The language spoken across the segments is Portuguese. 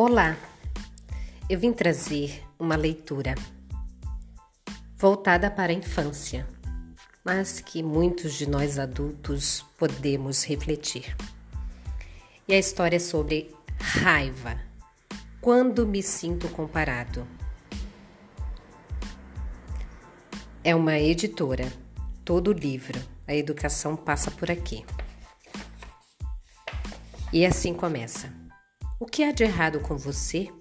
Olá, eu vim trazer uma leitura voltada para a infância, mas que muitos de nós adultos podemos refletir. E a história é sobre raiva. Quando me sinto comparado. É uma editora, todo livro, a educação passa por aqui. E assim começa. O que há de errado com você?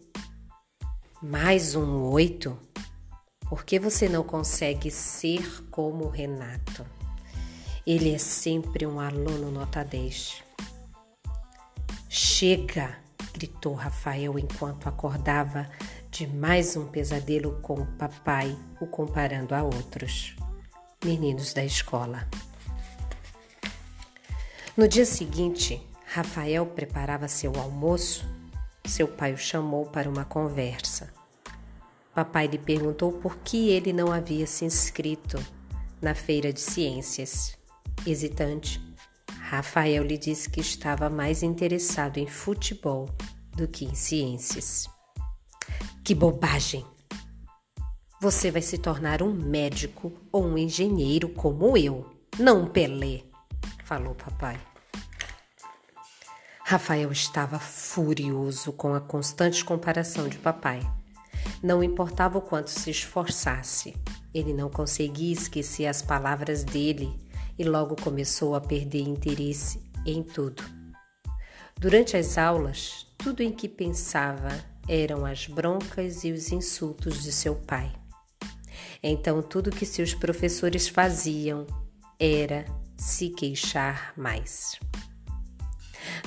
Mais um oito? Por que você não consegue ser como o Renato? Ele é sempre um aluno nota 10. Chega! gritou Rafael enquanto acordava de mais um pesadelo com o papai, o comparando a outros meninos da escola. No dia seguinte, Rafael preparava seu almoço. Seu pai o chamou para uma conversa. Papai lhe perguntou por que ele não havia se inscrito na feira de ciências. Hesitante, Rafael lhe disse que estava mais interessado em futebol do que em ciências. Que bobagem! Você vai se tornar um médico ou um engenheiro como eu, não um Pelé, falou papai. Rafael estava furioso com a constante comparação de papai. Não importava o quanto se esforçasse, ele não conseguia esquecer as palavras dele e logo começou a perder interesse em tudo. Durante as aulas, tudo em que pensava eram as broncas e os insultos de seu pai. Então, tudo que seus professores faziam era se queixar mais.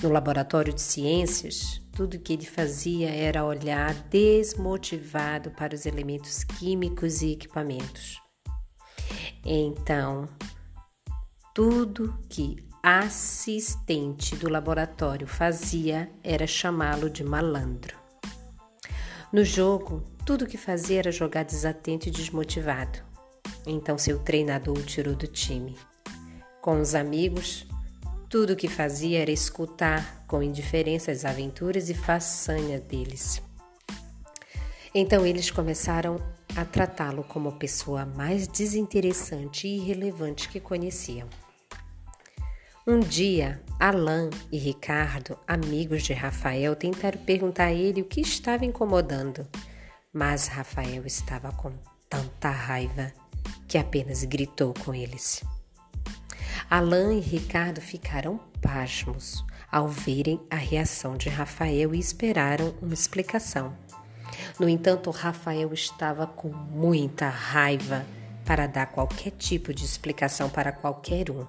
No laboratório de ciências, tudo que ele fazia era olhar desmotivado para os elementos químicos e equipamentos. Então, tudo que assistente do laboratório fazia era chamá-lo de malandro. No jogo, tudo que fazia era jogar desatento e desmotivado. Então seu treinador o tirou do time. Com os amigos, tudo o que fazia era escutar com indiferença as aventuras e façanha deles. Então eles começaram a tratá-lo como a pessoa mais desinteressante e irrelevante que conheciam. Um dia, Alain e Ricardo, amigos de Rafael, tentaram perguntar a ele o que estava incomodando, mas Rafael estava com tanta raiva que apenas gritou com eles. Alain e Ricardo ficaram pasmos ao verem a reação de Rafael e esperaram uma explicação. No entanto, Rafael estava com muita raiva para dar qualquer tipo de explicação para qualquer um.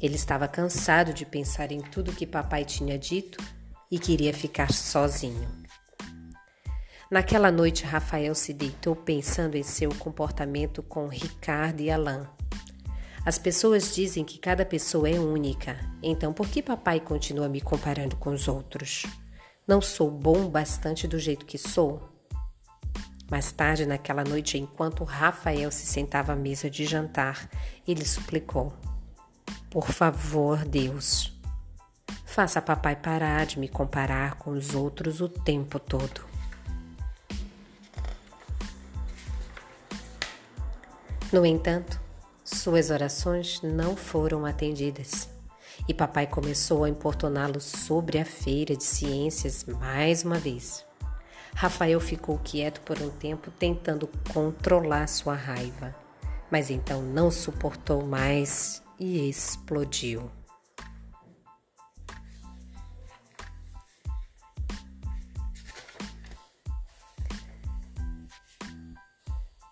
Ele estava cansado de pensar em tudo que papai tinha dito e queria ficar sozinho. Naquela noite, Rafael se deitou pensando em seu comportamento com Ricardo e Alain. As pessoas dizem que cada pessoa é única, então por que papai continua me comparando com os outros? Não sou bom bastante do jeito que sou? Mais tarde, naquela noite, enquanto Rafael se sentava à mesa de jantar, ele suplicou: Por favor, Deus, faça papai parar de me comparar com os outros o tempo todo. No entanto, suas orações não foram atendidas e papai começou a importuná-lo sobre a feira de ciências mais uma vez. Rafael ficou quieto por um tempo, tentando controlar sua raiva, mas então não suportou mais e explodiu.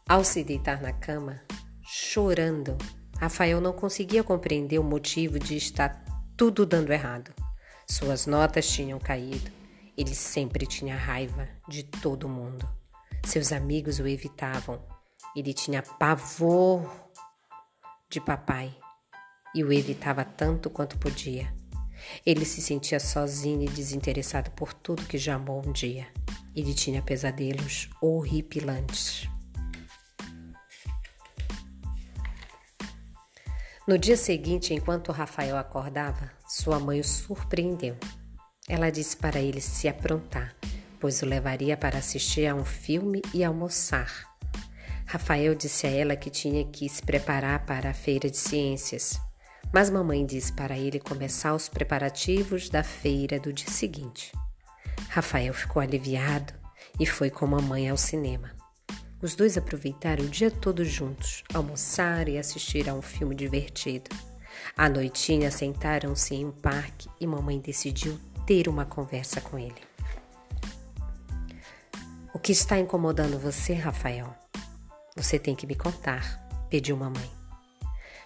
Ao se deitar na cama, chorando. Rafael não conseguia compreender o motivo de estar tudo dando errado. Suas notas tinham caído. Ele sempre tinha raiva de todo mundo. Seus amigos o evitavam. Ele tinha pavor de papai e o evitava tanto quanto podia. Ele se sentia sozinho e desinteressado por tudo que já amou um dia. Ele tinha pesadelos horripilantes. No dia seguinte, enquanto Rafael acordava, sua mãe o surpreendeu. Ela disse para ele se aprontar, pois o levaria para assistir a um filme e almoçar. Rafael disse a ela que tinha que se preparar para a feira de ciências, mas mamãe disse para ele começar os preparativos da feira do dia seguinte. Rafael ficou aliviado e foi com mamãe ao cinema. Os dois aproveitaram o dia todo juntos, almoçaram e assistiram a um filme divertido. À noitinha sentaram-se em um parque e mamãe decidiu ter uma conversa com ele. O que está incomodando você, Rafael? Você tem que me contar, pediu mamãe.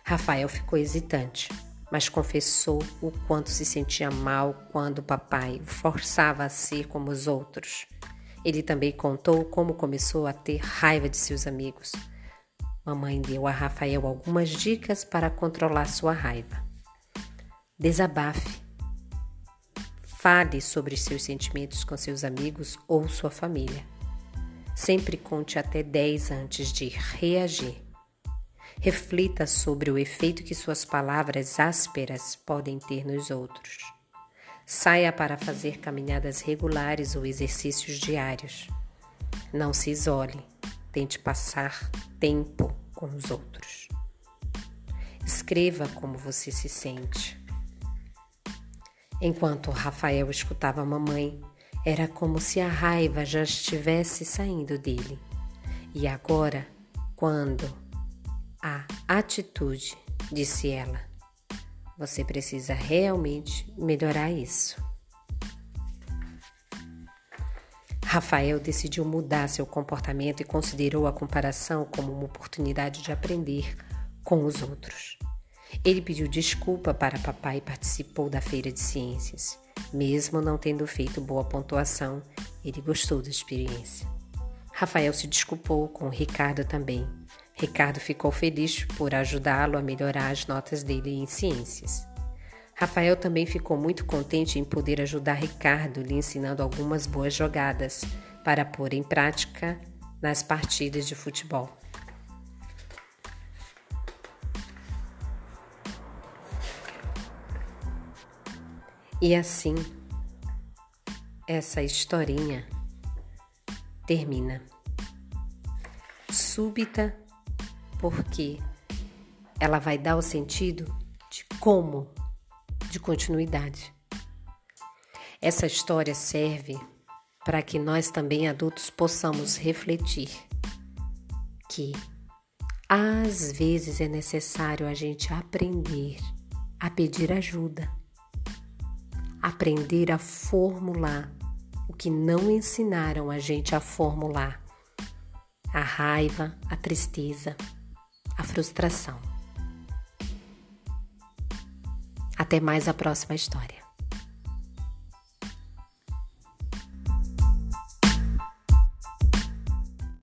Rafael ficou hesitante, mas confessou o quanto se sentia mal quando o papai o forçava a ser como os outros. Ele também contou como começou a ter raiva de seus amigos. Mamãe deu a Rafael algumas dicas para controlar sua raiva. Desabafe. Fale sobre seus sentimentos com seus amigos ou sua família. Sempre conte até 10 antes de reagir. Reflita sobre o efeito que suas palavras ásperas podem ter nos outros. Saia para fazer caminhadas regulares ou exercícios diários. Não se isole. Tente passar tempo com os outros. Escreva como você se sente. Enquanto Rafael escutava a mamãe, era como se a raiva já estivesse saindo dele. E agora, quando a atitude, disse ela, você precisa realmente melhorar isso. Rafael decidiu mudar seu comportamento e considerou a comparação como uma oportunidade de aprender com os outros. Ele pediu desculpa para papai e participou da feira de ciências. Mesmo não tendo feito boa pontuação, ele gostou da experiência. Rafael se desculpou com Ricardo também. Ricardo ficou feliz por ajudá-lo a melhorar as notas dele em ciências. Rafael também ficou muito contente em poder ajudar Ricardo, lhe ensinando algumas boas jogadas para pôr em prática nas partidas de futebol. E assim, essa historinha termina. Súbita, porque ela vai dar o sentido de como, de continuidade. Essa história serve para que nós também adultos possamos refletir que às vezes é necessário a gente aprender a pedir ajuda aprender a formular o que não ensinaram a gente a formular: a raiva, a tristeza, a frustração. Até mais a próxima história.